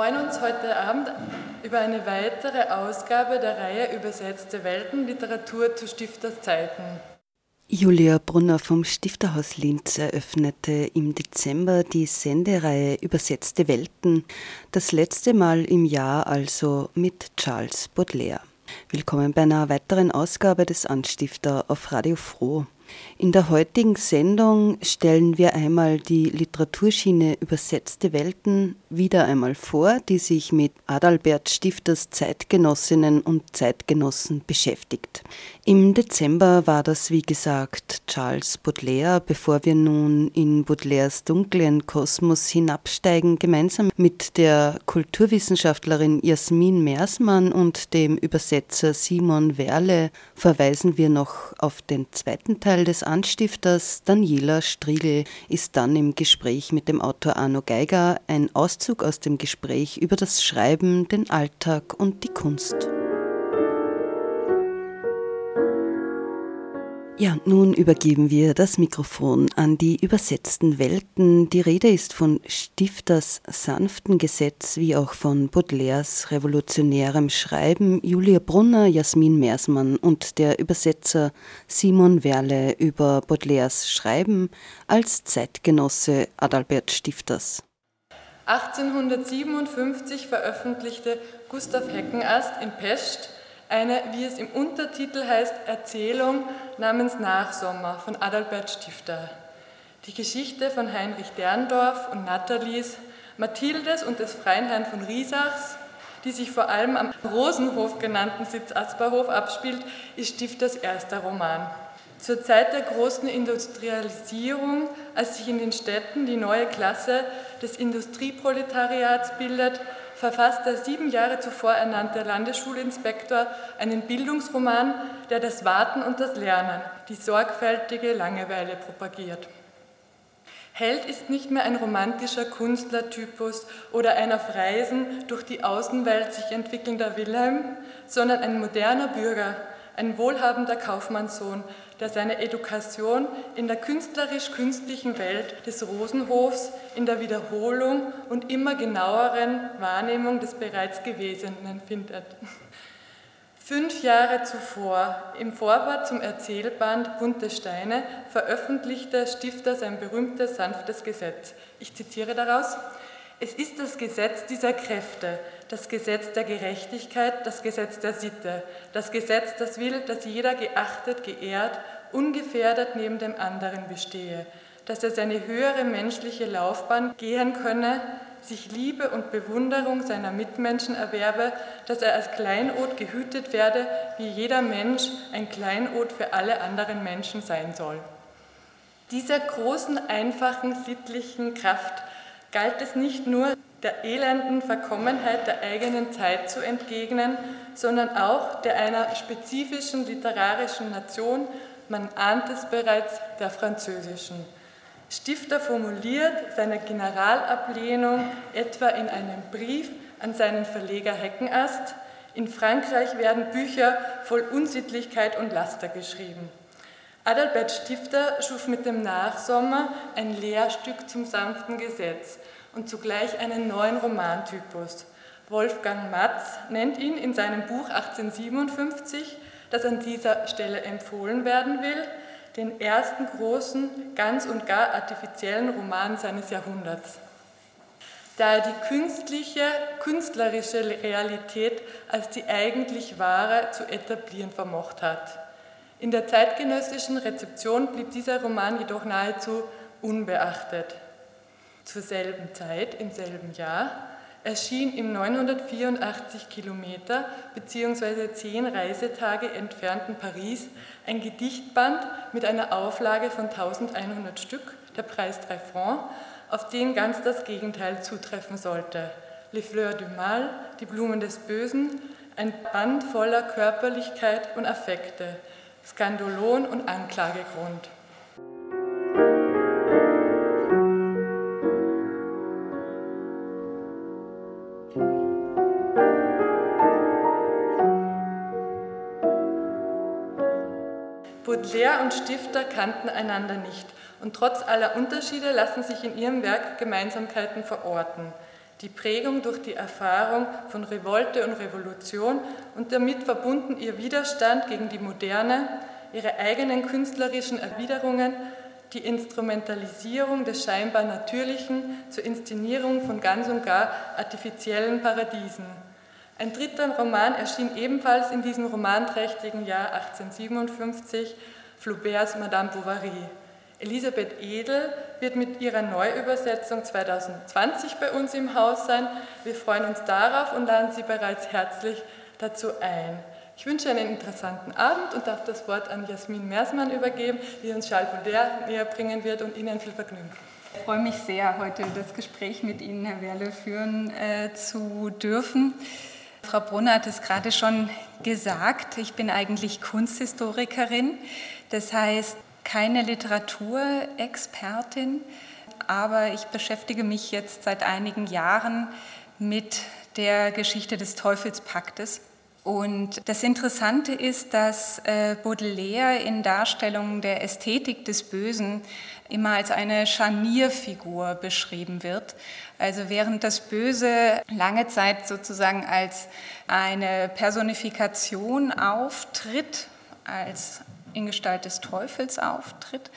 Freuen uns heute Abend über eine weitere Ausgabe der Reihe Übersetzte Welten Literatur zu Stifterzeiten. Julia Brunner vom Stifterhaus Linz eröffnete im Dezember die Sendereihe Übersetzte Welten, das letzte Mal im Jahr also mit Charles Baudelaire. Willkommen bei einer weiteren Ausgabe des Anstifter auf Radio Froh. In der heutigen Sendung stellen wir einmal die Literaturschiene Übersetzte Welten wieder einmal vor, die sich mit Adalbert Stifters Zeitgenossinnen und Zeitgenossen beschäftigt. Im Dezember war das, wie gesagt, Charles Baudelaire, bevor wir nun in Baudelaires dunklen Kosmos hinabsteigen, gemeinsam mit der Kulturwissenschaftlerin Jasmin Mersmann und dem Übersetzer Simon Werle verweisen wir noch auf den zweiten Teil des Anstifters Daniela Striegel ist dann im Gespräch mit dem Autor Arno Geiger ein Auszug aus dem Gespräch über das Schreiben, den Alltag und die Kunst. Ja, nun übergeben wir das Mikrofon an die übersetzten Welten. Die Rede ist von Stifters sanften Gesetz wie auch von Baudelaires revolutionärem Schreiben. Julia Brunner, Jasmin Mersmann und der Übersetzer Simon Werle über Baudelaires Schreiben als Zeitgenosse Adalbert Stifters. 1857 veröffentlichte Gustav Heckenast in Pest eine, wie es im Untertitel heißt, Erzählung namens Nachsommer von Adalbert Stifter. Die Geschichte von Heinrich Derndorf und Nathalies, Mathildes und des freien Herrn von Riesachs, die sich vor allem am Rosenhof genannten Sitz Asperhof abspielt, ist Stifters erster Roman. Zur Zeit der großen Industrialisierung, als sich in den Städten die neue Klasse des Industrieproletariats bildet, verfasst der sieben Jahre zuvor ernannte Landesschulinspektor einen Bildungsroman, der das Warten und das Lernen, die sorgfältige Langeweile propagiert. Held ist nicht mehr ein romantischer Künstlertypus oder ein auf Reisen durch die Außenwelt sich entwickelnder Wilhelm, sondern ein moderner Bürger, ein wohlhabender Kaufmannssohn, der seine Education in der künstlerisch-künstlichen Welt des Rosenhofs, in der Wiederholung und immer genaueren Wahrnehmung des bereits Gewesenen findet. Fünf Jahre zuvor, im Vorwort zum Erzählband Bunte Steine, veröffentlichte Stifter sein berühmtes sanftes Gesetz. Ich zitiere daraus. Es ist das Gesetz dieser Kräfte, das Gesetz der Gerechtigkeit, das Gesetz der Sitte, das Gesetz, das will, dass jeder geachtet, geehrt, ungefährdet neben dem anderen bestehe, dass er seine höhere menschliche Laufbahn gehen könne, sich Liebe und Bewunderung seiner Mitmenschen erwerbe, dass er als Kleinod gehütet werde, wie jeder Mensch ein Kleinod für alle anderen Menschen sein soll. Dieser großen, einfachen, sittlichen Kraft galt es nicht nur, der elenden Verkommenheit der eigenen Zeit zu entgegnen, sondern auch der einer spezifischen literarischen Nation, man ahnt es bereits, der französischen. Stifter formuliert seine Generalablehnung etwa in einem Brief an seinen Verleger Heckenast. In Frankreich werden Bücher voll Unsittlichkeit und Laster geschrieben. Adalbert Stifter schuf mit dem Nachsommer ein Lehrstück zum sanften Gesetz und zugleich einen neuen Romantypus. Wolfgang Matz nennt ihn in seinem Buch 1857, das an dieser Stelle empfohlen werden will, den ersten großen, ganz und gar artifiziellen Roman seines Jahrhunderts. Da er die künstliche, künstlerische Realität als die eigentlich wahre zu etablieren vermocht hat. In der zeitgenössischen Rezeption blieb dieser Roman jedoch nahezu unbeachtet. Zur selben Zeit, im selben Jahr, erschien im 984 Kilometer bzw. 10 Reisetage entfernten Paris ein Gedichtband mit einer Auflage von 1100 Stück, der Preis 3 Francs, auf den ganz das Gegenteil zutreffen sollte. Les Fleurs du Mal, die Blumen des Bösen, ein Band voller Körperlichkeit und Affekte, Skandolon und Anklagegrund. Baudelaire und Stifter kannten einander nicht und trotz aller Unterschiede lassen sich in ihrem Werk Gemeinsamkeiten verorten. Die Prägung durch die Erfahrung von Revolte und Revolution und damit verbunden ihr Widerstand gegen die Moderne, ihre eigenen künstlerischen Erwiderungen, die Instrumentalisierung des scheinbar Natürlichen zur Inszenierung von ganz und gar artifiziellen Paradiesen. Ein dritter Roman erschien ebenfalls in diesem romanträchtigen Jahr 1857, Flauberts Madame Bovary. Elisabeth Edel wird mit ihrer Neuübersetzung 2020 bei uns im Haus sein. Wir freuen uns darauf und laden Sie bereits herzlich dazu ein. Ich wünsche einen interessanten Abend und darf das Wort an Jasmin Mersmann übergeben, die uns Charles Baudelaire näher bringen wird und Ihnen viel Vergnügen. Ich freue mich sehr, heute das Gespräch mit Ihnen, Herr Werle, führen äh, zu dürfen. Frau Brunner hat es gerade schon gesagt, ich bin eigentlich Kunsthistorikerin, das heißt keine Literaturexpertin, aber ich beschäftige mich jetzt seit einigen Jahren mit der Geschichte des Teufelspaktes. Und das Interessante ist, dass äh, Baudelaire in Darstellungen der Ästhetik des Bösen immer als eine Scharnierfigur beschrieben wird. Also während das Böse lange Zeit sozusagen als eine Personifikation auftritt, als in Gestalt des Teufels auftritt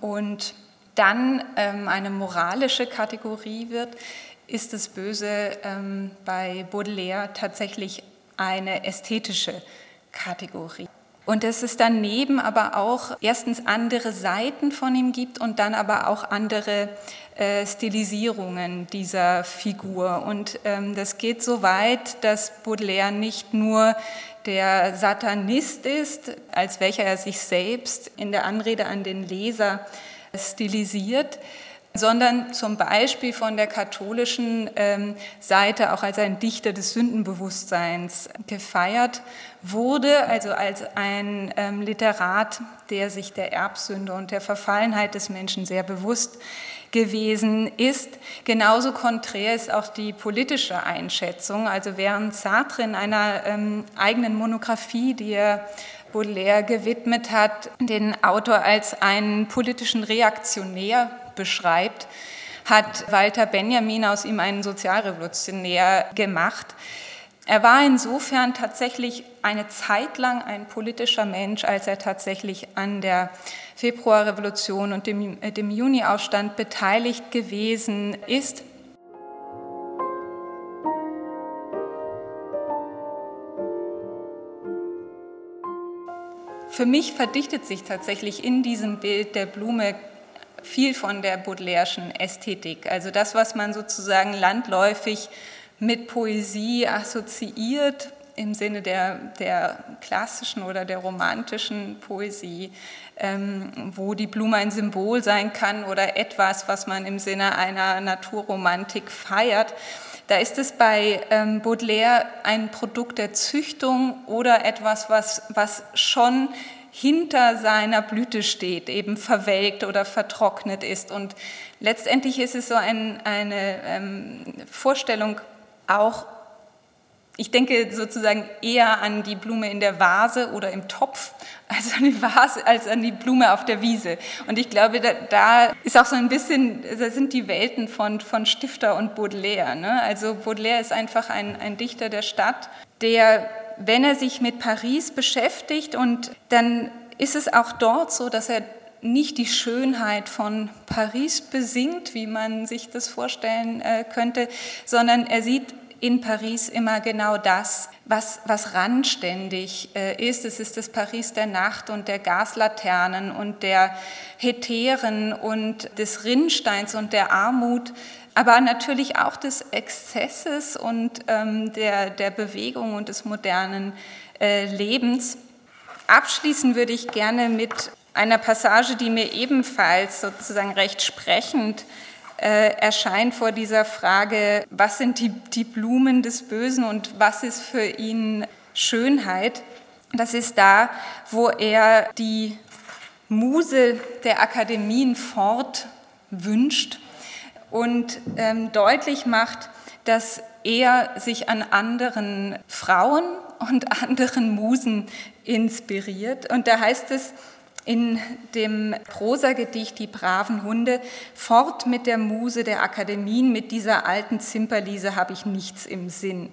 und dann ähm, eine moralische Kategorie wird, ist das Böse ähm, bei Baudelaire tatsächlich eine ästhetische Kategorie. Und dass es daneben aber auch erstens andere Seiten von ihm gibt und dann aber auch andere äh, Stilisierungen dieser Figur. Und ähm, das geht so weit, dass Baudelaire nicht nur der Satanist ist, als welcher er sich selbst in der Anrede an den Leser stilisiert, sondern zum Beispiel von der katholischen ähm, Seite auch als ein Dichter des Sündenbewusstseins gefeiert wurde, also als ein ähm, Literat, der sich der Erbsünde und der Verfallenheit des Menschen sehr bewusst gewesen ist. Genauso konträr ist auch die politische Einschätzung. Also während Sartre in einer ähm, eigenen Monographie, die er Baudelaire gewidmet hat, den Autor als einen politischen Reaktionär beschreibt, hat Walter Benjamin aus ihm einen Sozialrevolutionär gemacht. Er war insofern tatsächlich eine Zeit lang ein politischer Mensch, als er tatsächlich an der Februarrevolution und dem, äh, dem Juniaufstand beteiligt gewesen ist. Für mich verdichtet sich tatsächlich in diesem Bild der Blume viel von der Baudelaire'schen Ästhetik. Also das, was man sozusagen landläufig mit Poesie assoziiert, im Sinne der, der klassischen oder der romantischen Poesie, ähm, wo die Blume ein Symbol sein kann oder etwas, was man im Sinne einer Naturromantik feiert. Da ist es bei ähm, Baudelaire ein Produkt der Züchtung oder etwas, was, was schon hinter seiner Blüte steht, eben verwelkt oder vertrocknet ist. Und letztendlich ist es so ein, eine ähm, Vorstellung auch ich denke sozusagen eher an die Blume in der Vase oder im Topf als an die Vase, als an die Blume auf der Wiese. Und ich glaube, da, da ist auch so ein bisschen, da sind die Welten von, von Stifter und Baudelaire. Ne? Also Baudelaire ist einfach ein, ein Dichter der Stadt, der, wenn er sich mit Paris beschäftigt und dann ist es auch dort so, dass er nicht die Schönheit von Paris besingt, wie man sich das vorstellen äh, könnte, sondern er sieht in Paris immer genau das, was, was randständig äh, ist. Es ist das Paris der Nacht und der Gaslaternen und der Hetären und des Rinnsteins und der Armut, aber natürlich auch des Exzesses und ähm, der, der Bewegung und des modernen äh, Lebens. Abschließen würde ich gerne mit einer Passage, die mir ebenfalls sozusagen recht sprechend äh, erscheint vor dieser Frage, was sind die, die Blumen des Bösen und was ist für ihn Schönheit. Das ist da, wo er die Muse der Akademien fortwünscht und ähm, deutlich macht, dass er sich an anderen Frauen und anderen Musen inspiriert. Und da heißt es in dem Prosagedicht Die braven Hunde, fort mit der Muse der Akademien, mit dieser alten Zimperliese habe ich nichts im Sinn.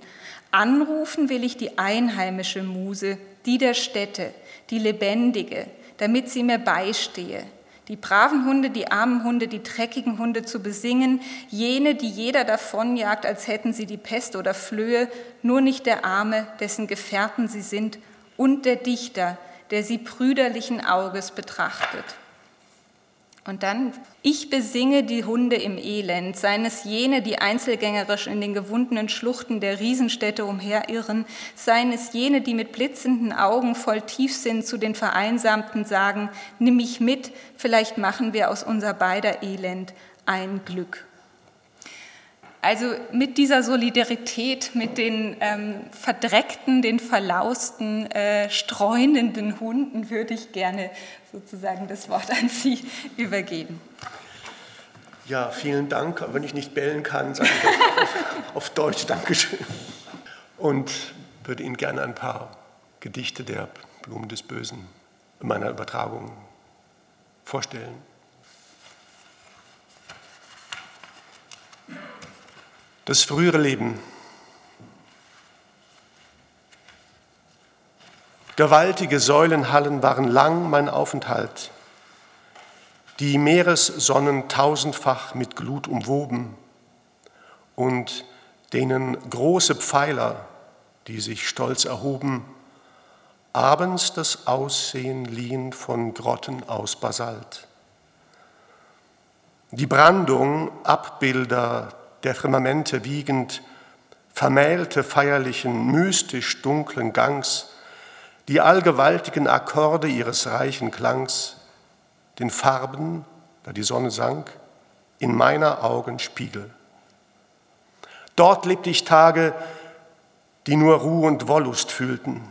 Anrufen will ich die einheimische Muse, die der Städte, die lebendige, damit sie mir beistehe. Die braven Hunde, die armen Hunde, die dreckigen Hunde zu besingen, jene, die jeder davonjagt, als hätten sie die Pest oder Flöhe, nur nicht der Arme, dessen Gefährten sie sind, und der Dichter, der sie brüderlichen Auges betrachtet. Und dann, ich besinge die Hunde im Elend, seien es jene, die einzelgängerisch in den gewundenen Schluchten der Riesenstädte umherirren, seien es jene, die mit blitzenden Augen voll Tiefsinn zu den Vereinsamten sagen, nimm mich mit, vielleicht machen wir aus unser beider Elend ein Glück. Also mit dieser Solidarität mit den ähm, verdreckten, den verlausten, äh, streunenden Hunden würde ich gerne sozusagen das Wort an Sie übergeben. Ja, vielen Dank. Wenn ich nicht bellen kann, sage ich auf, auf Deutsch Dankeschön. Und würde Ihnen gerne ein paar Gedichte der Blumen des Bösen in meiner Übertragung vorstellen. Das frühere Leben. Gewaltige Säulenhallen waren lang mein Aufenthalt, die Meeressonnen tausendfach mit Glut umwoben und denen große Pfeiler, die sich stolz erhoben, abends das Aussehen liehen von Grotten aus Basalt. Die Brandung, Abbilder der Firmamente wiegend, vermählte feierlichen, mystisch dunklen Gangs, die allgewaltigen Akkorde ihres reichen Klangs, den Farben, da die Sonne sank, in meiner Augen Spiegel. Dort lebte ich Tage, die nur Ruhe und Wollust fühlten,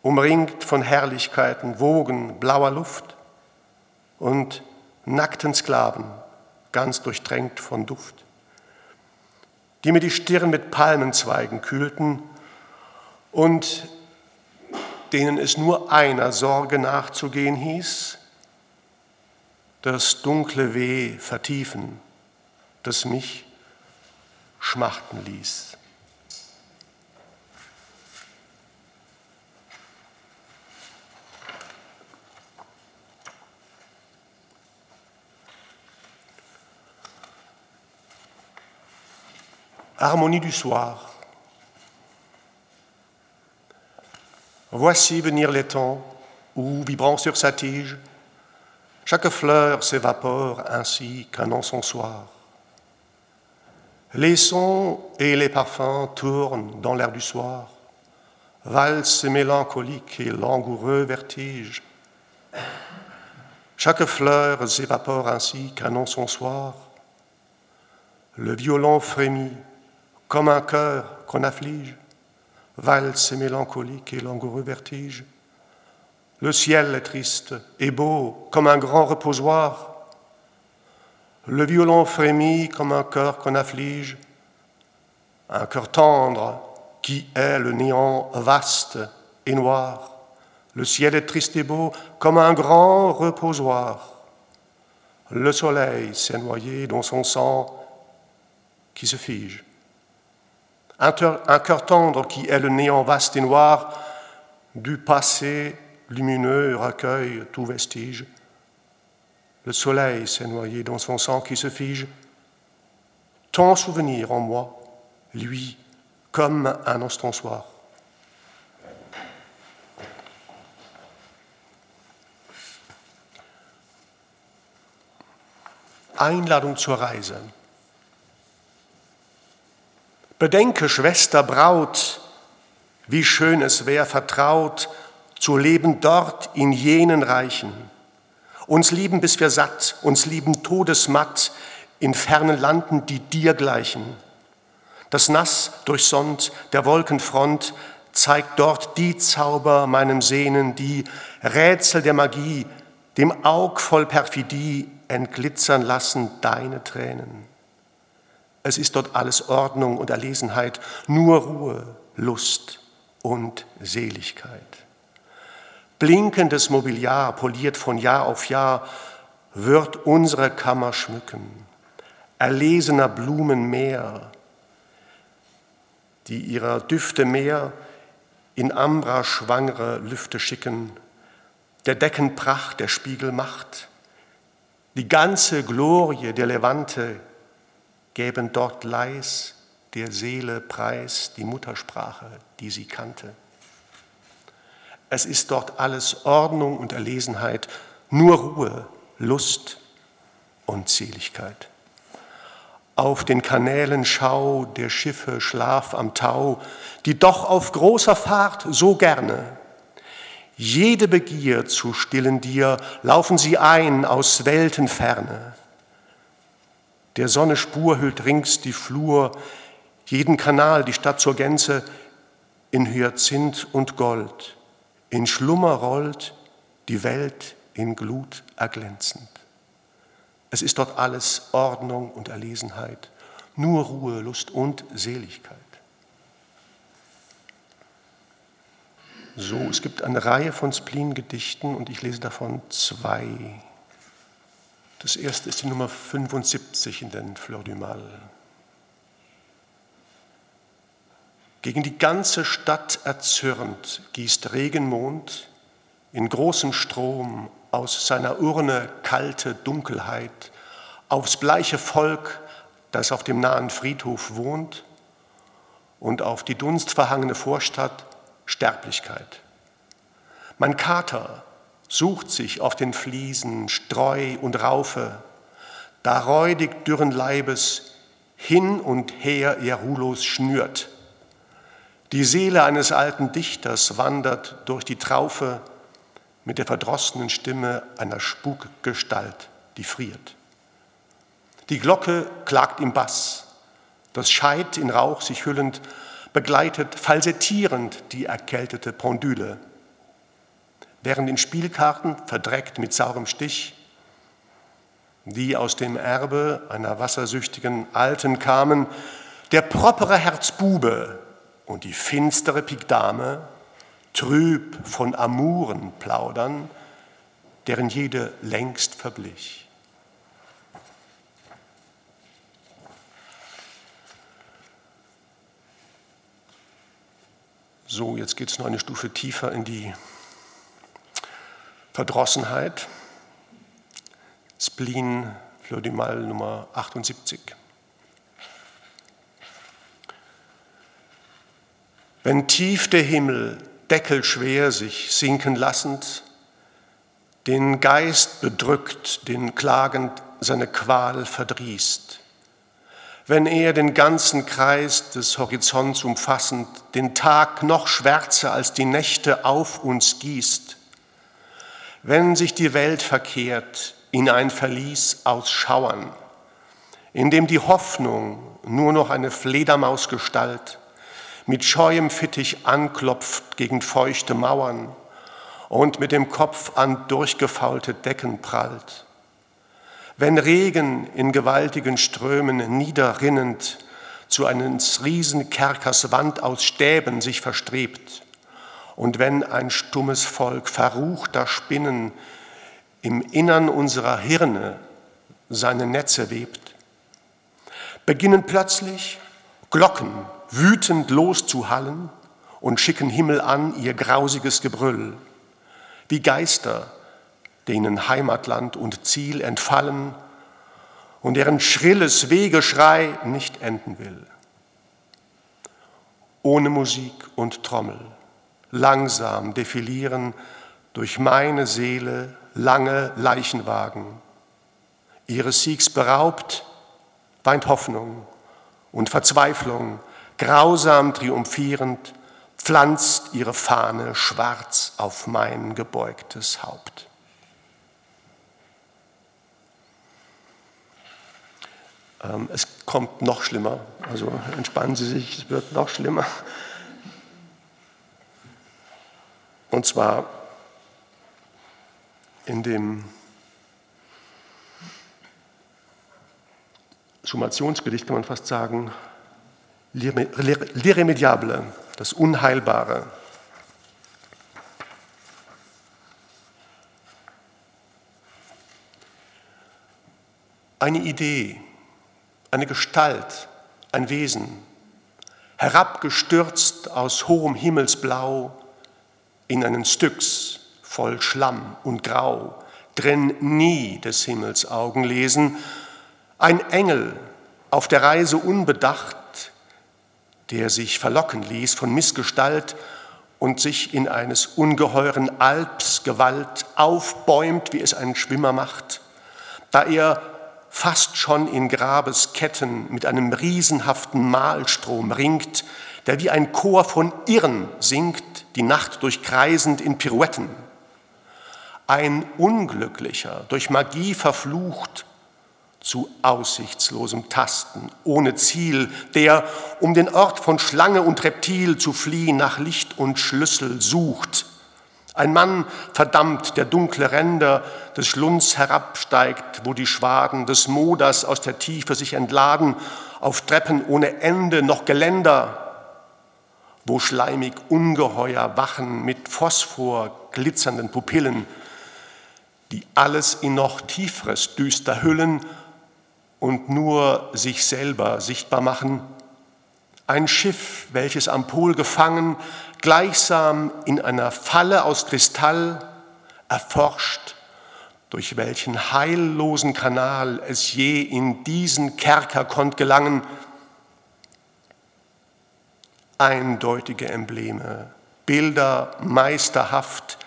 umringt von Herrlichkeiten, Wogen, blauer Luft und nackten Sklaven, ganz durchtränkt von Duft die mir die Stirn mit Palmenzweigen kühlten und denen es nur einer Sorge nachzugehen hieß, das dunkle Weh vertiefen, das mich schmachten ließ. Harmonie du soir. Voici venir les temps où, vibrant sur sa tige, chaque fleur s'évapore ainsi qu'un encensoir. Les sons et les parfums tournent dans l'air du soir, valse mélancolique et langoureux vertige. Chaque fleur s'évapore ainsi qu'un encensoir. Le violon frémit comme un cœur qu'on afflige, valse et mélancolique et langoureux vertige. Le ciel est triste et beau comme un grand reposoir. Le violon frémit comme un cœur qu'on afflige, un cœur tendre qui est le néant vaste et noir. Le ciel est triste et beau comme un grand reposoir. Le soleil s'est noyé dans son sang qui se fige un cœur tendre qui est le néant vaste et noir du passé lumineux recueille tout vestige. Le soleil s'est noyé dans son sang qui se fige. Ton souvenir en moi, lui, comme un enstançoir. Einladung zur Reise. Bedenke, Schwester, Braut, wie schön es wär, vertraut zu leben dort in jenen Reichen. Uns lieben, bis wir satt, uns lieben todesmatt in fernen Landen, die dir gleichen. Das Nass durchsonnt der Wolkenfront zeigt dort die Zauber meinem Sehnen, die Rätsel der Magie, dem Aug voll Perfidie entglitzern lassen deine Tränen. Es ist dort alles Ordnung und Erlesenheit, nur Ruhe, Lust und Seligkeit. Blinkendes Mobiliar, poliert von Jahr auf Jahr, wird unsere Kammer schmücken. Erlesener Blumen mehr, die ihrer Düfte mehr in Ambra schwangere Lüfte schicken, der Decken Pracht, der Spiegel Macht, die ganze Glorie der Levante gäben dort leis der Seele Preis, die Muttersprache, die sie kannte. Es ist dort alles Ordnung und Erlesenheit, nur Ruhe, Lust und Seligkeit. Auf den Kanälen Schau der Schiffe Schlaf am Tau, die doch auf großer Fahrt so gerne jede Begier zu stillen dir, laufen sie ein aus Weltenferne. Der Sonne Spur hüllt rings die Flur, jeden Kanal, die Stadt zur Gänze, in Hyazinth und Gold. In Schlummer rollt die Welt in Glut erglänzend. Es ist dort alles Ordnung und Erlesenheit, nur Ruhe, Lust und Seligkeit. So, es gibt eine Reihe von Spleen-Gedichten und ich lese davon zwei. Das erste ist die Nummer 75 in den Fleur du Mal. Gegen die ganze Stadt erzürnt gießt Regenmond in großem Strom aus seiner Urne kalte Dunkelheit aufs bleiche Volk, das auf dem nahen Friedhof wohnt, und auf die dunstverhangene Vorstadt, Sterblichkeit. Mein Kater sucht sich auf den Fliesen Streu und Raufe, da räudig dürren Leibes hin und her ihr Rulos schnürt. Die Seele eines alten Dichters wandert durch die Traufe mit der verdrossenen Stimme einer Spukgestalt, die friert. Die Glocke klagt im Bass, das Scheit in Rauch sich hüllend begleitet falsettierend die erkältete Pendule. Während in Spielkarten, verdreckt mit saurem Stich, die aus dem Erbe einer wassersüchtigen Alten kamen, der propere Herzbube und die finstere Pigdame, trüb von Amuren plaudern, deren jede längst verblich. So, jetzt geht es noch eine Stufe tiefer in die Verdrossenheit. Spleen Fleur du Mal Nummer 78. Wenn tief der Himmel deckelschwer sich sinken lassend, den Geist bedrückt, den klagend seine Qual verdrießt, wenn er den ganzen Kreis des Horizonts umfassend den Tag noch schwärzer als die Nächte auf uns gießt, wenn sich die Welt verkehrt in ein Verlies aus Schauern, in dem die Hoffnung nur noch eine Fledermausgestalt mit scheuem Fittich anklopft gegen feuchte Mauern und mit dem Kopf an durchgefaulte Decken prallt wenn Regen in gewaltigen Strömen niederrinnend zu eines Riesenkerkers Wand aus Stäben sich verstrebt und wenn ein stummes Volk verruchter Spinnen im Innern unserer Hirne seine Netze webt, beginnen plötzlich Glocken wütend loszuhallen und schicken Himmel an ihr grausiges Gebrüll, wie Geister, denen Heimatland und Ziel entfallen und deren schrilles Wegeschrei nicht enden will. ohne Musik und Trommel, langsam defilieren durch meine Seele lange Leichenwagen. Ihres Siegs beraubt, weint Hoffnung und Verzweiflung, grausam triumphierend, pflanzt ihre Fahne schwarz auf mein gebeugtes Haupt. Ähm, es kommt noch schlimmer, also entspannen Sie sich, es wird noch schlimmer. Und zwar in dem Summationsgedicht kann man fast sagen, l'irremediable, das Unheilbare. Eine Idee, eine Gestalt, ein Wesen, herabgestürzt aus hohem Himmelsblau in einen Styx voll Schlamm und Grau, drin nie des Himmels Augen lesen, ein Engel auf der Reise unbedacht, der sich verlocken ließ von Missgestalt und sich in eines ungeheuren Alps Gewalt aufbäumt, wie es ein Schwimmer macht, da er fast schon in Grabesketten mit einem riesenhaften Mahlstrom ringt, der wie ein Chor von Irren singt, die Nacht durchkreisend in Pirouetten. Ein Unglücklicher, durch Magie verflucht, zu aussichtslosem Tasten, ohne Ziel, der, um den Ort von Schlange und Reptil zu fliehen, nach Licht und Schlüssel sucht. Ein Mann verdammt, der dunkle Ränder des Schlunds herabsteigt, wo die Schwaden des Moders aus der Tiefe sich entladen, auf Treppen ohne Ende noch Geländer, wo schleimig Ungeheuer wachen mit Phosphor glitzernden Pupillen, die alles in noch tieferes düster hüllen und nur sich selber sichtbar machen. Ein Schiff, welches am Pol gefangen, gleichsam in einer Falle aus Kristall erforscht, durch welchen heillosen Kanal es je in diesen Kerker konnt gelangen, eindeutige Embleme, Bilder meisterhaft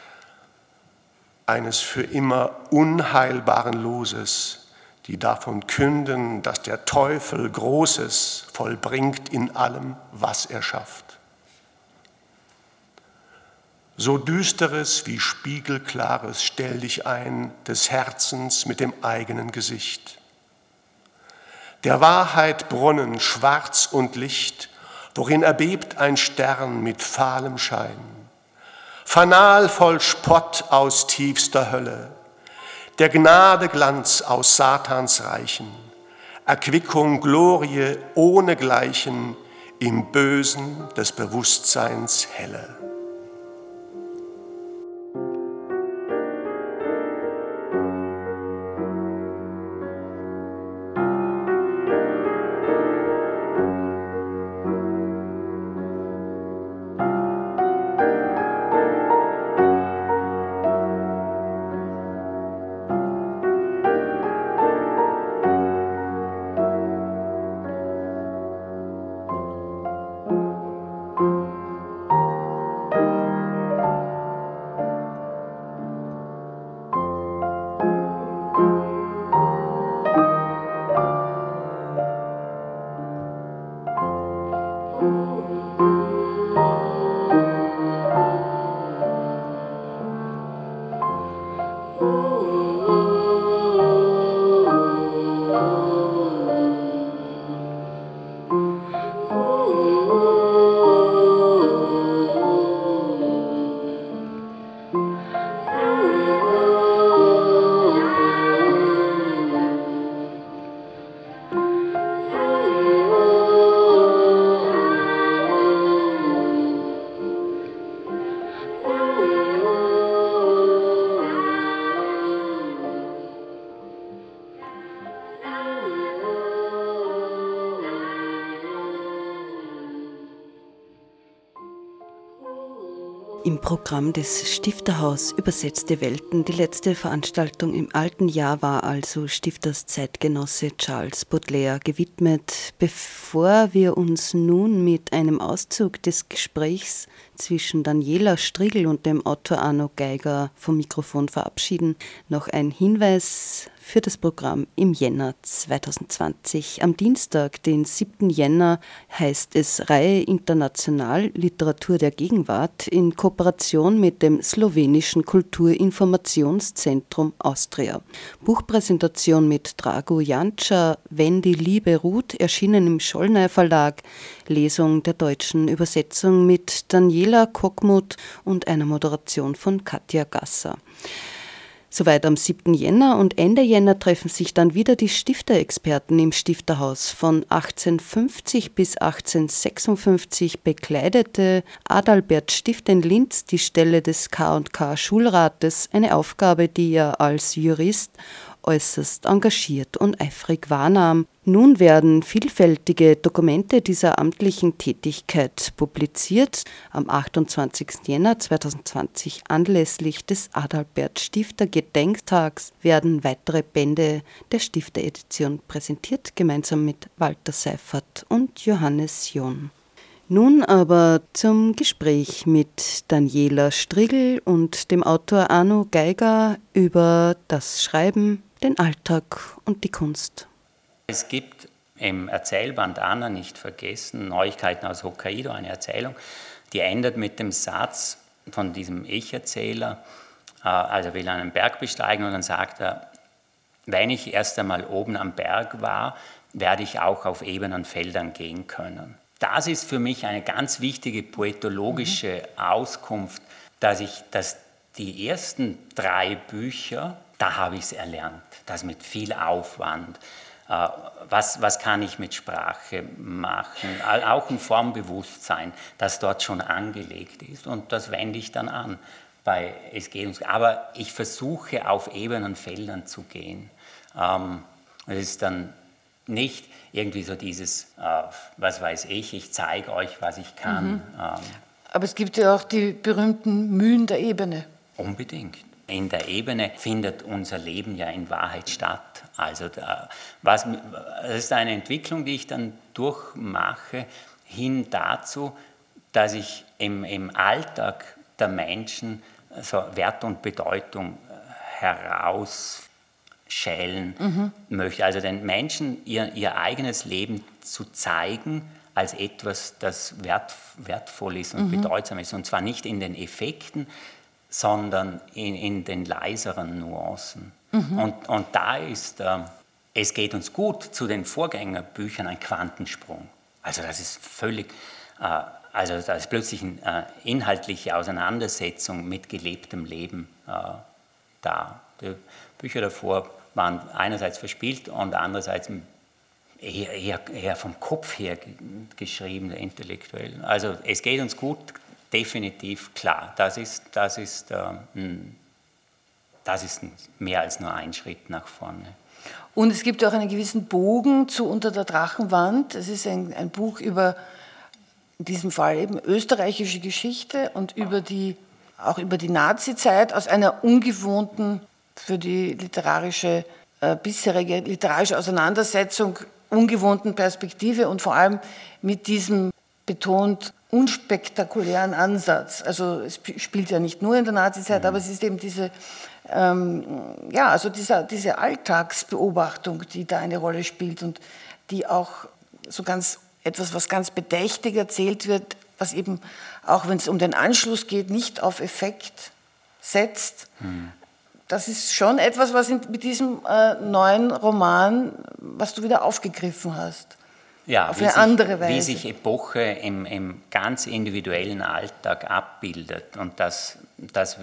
eines für immer unheilbaren Loses, die davon künden, dass der Teufel Großes vollbringt in allem, was er schafft. So düsteres wie spiegelklares stell dich ein des Herzens mit dem eigenen Gesicht. Der Wahrheit Brunnen schwarz und Licht, worin erbebt ein Stern mit fahlem Schein. Fanal voll Spott aus tiefster Hölle, der Gnade Glanz aus Satans Reichen, Erquickung, Glorie ohnegleichen, im Bösen des Bewusstseins helle. Programm des Stifterhaus Übersetzte Welten. Die letzte Veranstaltung im alten Jahr war also Stifters Zeitgenosse Charles Baudelaire gewidmet. Bevor wir uns nun mit einem Auszug des Gesprächs zwischen Daniela Strigel und dem Autor Arno Geiger vom Mikrofon verabschieden, noch ein Hinweis für das Programm im Jänner 2020. Am Dienstag, den 7. Jänner, heißt es Reihe International Literatur der Gegenwart in Kooperation mit dem slowenischen Kulturinformationszentrum Austria. Buchpräsentation mit Drago Janča, Wenn die Liebe ruht, erschienen im Schollner Verlag. Lesung der deutschen Übersetzung mit Daniela Kockmuth und einer Moderation von Katja Gasser. Soweit am 7. Jänner und Ende Jänner treffen sich dann wieder die Stifterexperten im Stifterhaus. Von 1850 bis 1856 bekleidete Adalbert Stift in Linz die Stelle des K&K Schulrates, eine Aufgabe, die er als Jurist äußerst engagiert und eifrig wahrnahm. Nun werden vielfältige Dokumente dieser amtlichen Tätigkeit publiziert. Am 28. Jänner 2020 anlässlich des Adalbert Stifter Gedenktags werden weitere Bände der Stifteredition präsentiert, gemeinsam mit Walter Seifert und Johannes John. Nun aber zum Gespräch mit Daniela Strigel und dem Autor Arno Geiger über das Schreiben, den Alltag und die Kunst. Es gibt im Erzählband Anna nicht vergessen, Neuigkeiten aus Hokkaido, eine Erzählung, die endet mit dem Satz von diesem Ich-Erzähler, äh, also will er einen Berg besteigen und dann sagt er, wenn ich erst einmal oben am Berg war, werde ich auch auf ebenen Feldern gehen können. Das ist für mich eine ganz wichtige poetologische mhm. Auskunft, dass ich, dass die ersten drei Bücher, da habe ich es erlernt, das mit viel Aufwand, äh, was, was kann ich mit Sprache machen, auch ein Formbewusstsein, das dort schon angelegt ist und das wende ich dann an bei Es geht uns. Aber ich versuche auf ebenen Feldern zu gehen. Ähm, es ist dann nicht irgendwie so dieses, äh, was weiß ich, ich zeige euch, was ich kann. Mhm. Ähm, Aber es gibt ja auch die berühmten Mühen der Ebene. Unbedingt. In der Ebene findet unser Leben ja in Wahrheit statt. Also da, was, das ist eine Entwicklung, die ich dann durchmache, hin dazu, dass ich im, im Alltag der Menschen so Wert und Bedeutung herausschälen mhm. möchte. Also den Menschen ihr, ihr eigenes Leben zu zeigen als etwas, das wert, wertvoll ist und mhm. bedeutsam ist. Und zwar nicht in den Effekten, sondern in, in den leiseren Nuancen. Mhm. Und, und da ist, äh, es geht uns gut zu den Vorgängerbüchern ein Quantensprung. Also das ist völlig, äh, also da ist plötzlich eine äh, inhaltliche Auseinandersetzung mit gelebtem Leben äh, da. Die Bücher davor waren einerseits verspielt und andererseits eher, eher, eher vom Kopf her geschrieben, intellektuell. Also es geht uns gut definitiv klar. Das ist, das ist, äh, das ist mehr als nur ein Schritt nach vorne. Und es gibt auch einen gewissen Bogen zu Unter der Drachenwand. Es ist ein, ein Buch über, in diesem Fall eben österreichische Geschichte und über die, auch über die Nazizeit aus einer ungewohnten, für die literarische, äh, bisherige literarische Auseinandersetzung ungewohnten Perspektive und vor allem mit diesem betont unspektakulären Ansatz. Also es spielt ja nicht nur in der Nazizeit, mhm. aber es ist eben diese, ähm, ja, also dieser, diese Alltagsbeobachtung, die da eine Rolle spielt und die auch so ganz etwas, was ganz bedächtig erzählt wird, was eben auch wenn es um den Anschluss geht, nicht auf Effekt setzt. Mhm. Das ist schon etwas, was in, mit diesem äh, neuen Roman, was du wieder aufgegriffen hast ja, auf eine sich, andere Weise. Wie sich Epoche im, im, ganz individuellen Alltag abbildet und dass, dass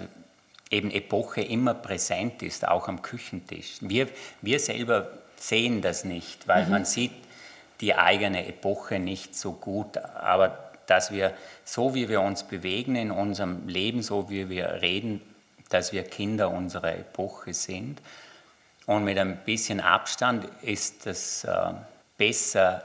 eben Epoche immer präsent ist, auch am Küchentisch. Wir, wir selber sehen das nicht, weil mhm. man sieht die eigene Epoche nicht so gut, aber dass wir, so wie wir uns bewegen in unserem Leben, so wie wir reden, dass wir Kinder unserer Epoche sind. Und mit ein bisschen Abstand ist es äh, besser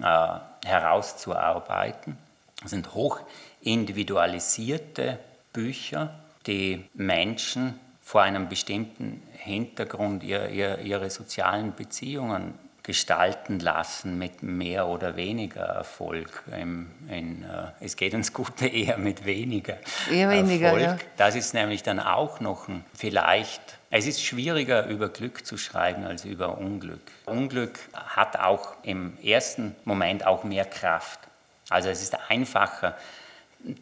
herauszuarbeiten. Das sind hoch individualisierte Bücher, die Menschen vor einem bestimmten Hintergrund ihre, ihre, ihre sozialen Beziehungen gestalten lassen mit mehr oder weniger Erfolg. In, in, äh, es geht uns gut eher mit weniger, eher weniger Erfolg. Ja. Das ist nämlich dann auch noch ein, vielleicht, es ist schwieriger über Glück zu schreiben als über Unglück. Unglück hat auch im ersten Moment auch mehr Kraft. Also es ist einfacher,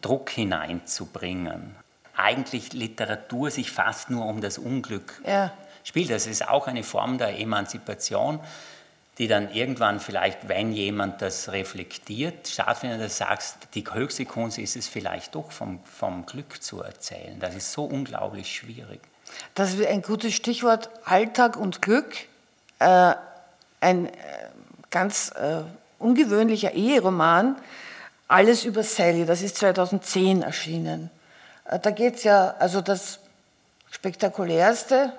Druck hineinzubringen. Eigentlich Literatur sich fast nur um das Unglück ja. spielt. Das ist auch eine Form der Emanzipation die dann irgendwann vielleicht, wenn jemand das reflektiert, stattfindet, dass du sagst, die höchste Kunst ist es vielleicht doch vom, vom Glück zu erzählen. Das ist so unglaublich schwierig. Das ist ein gutes Stichwort, Alltag und Glück. Äh, ein äh, ganz äh, ungewöhnlicher Eheroman, Alles über Sally, das ist 2010 erschienen. Äh, da geht es ja, also das spektakulärste,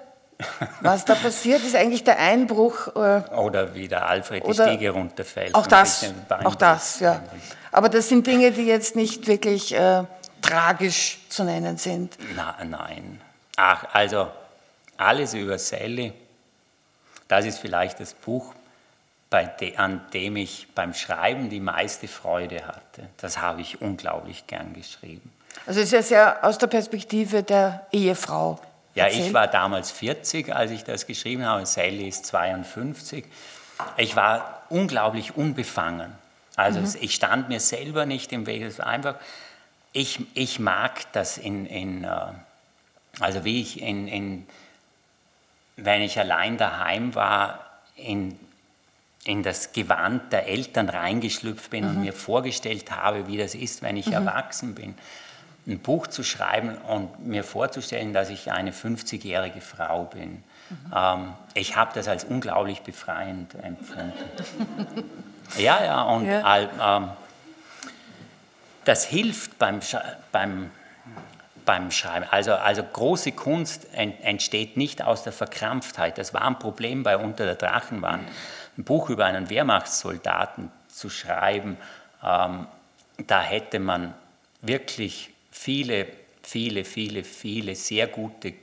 was da passiert, ist eigentlich der Einbruch. Äh, oder wie der Alfred die Stiege runterfällt. Auch das, auch das, ja. Aber das sind Dinge, die jetzt nicht wirklich äh, tragisch zu nennen sind. Na, nein. Ach, also alles über Sally, das ist vielleicht das Buch, de, an dem ich beim Schreiben die meiste Freude hatte. Das habe ich unglaublich gern geschrieben. Also es ist ja sehr aus der Perspektive der Ehefrau. Ja, ich war damals 40, als ich das geschrieben habe. Sally ist 52. Ich war unglaublich unbefangen. Also mhm. ich stand mir selber nicht im Weg. Es war einfach, ich, ich mag das in, in äh, also wie ich in, in, wenn ich allein daheim war, in, in das Gewand der Eltern reingeschlüpft bin mhm. und mir vorgestellt habe, wie das ist, wenn ich mhm. erwachsen bin ein Buch zu schreiben und mir vorzustellen, dass ich eine 50-jährige Frau bin. Mhm. Ähm, ich habe das als unglaublich befreiend empfunden. ja, ja, und ja. Ähm, das hilft beim, beim, beim Schreiben. Also, also große Kunst entsteht nicht aus der Verkrampftheit. Das war ein Problem bei Unter der Drachenwand. Ein Buch über einen Wehrmachtssoldaten zu schreiben, ähm, da hätte man wirklich viele, viele, viele, viele sehr gute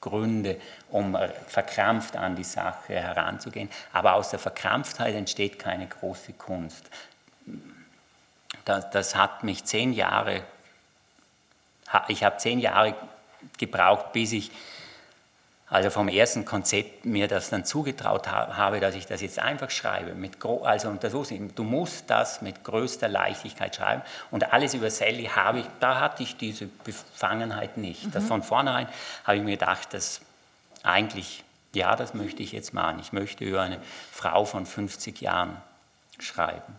Gründe, um verkrampft an die Sache heranzugehen. Aber aus der Verkrampftheit entsteht keine große Kunst. Das, das hat mich zehn Jahre, ich habe zehn Jahre gebraucht, bis ich also vom ersten Konzept mir das dann zugetraut habe, dass ich das jetzt einfach schreibe. Mit also du musst das mit größter Leichtigkeit schreiben. Und alles über Sally habe ich, da hatte ich diese Befangenheit nicht. Mhm. Das von vornherein habe ich mir gedacht, dass eigentlich, ja, das möchte ich jetzt machen. Ich möchte über eine Frau von 50 Jahren schreiben.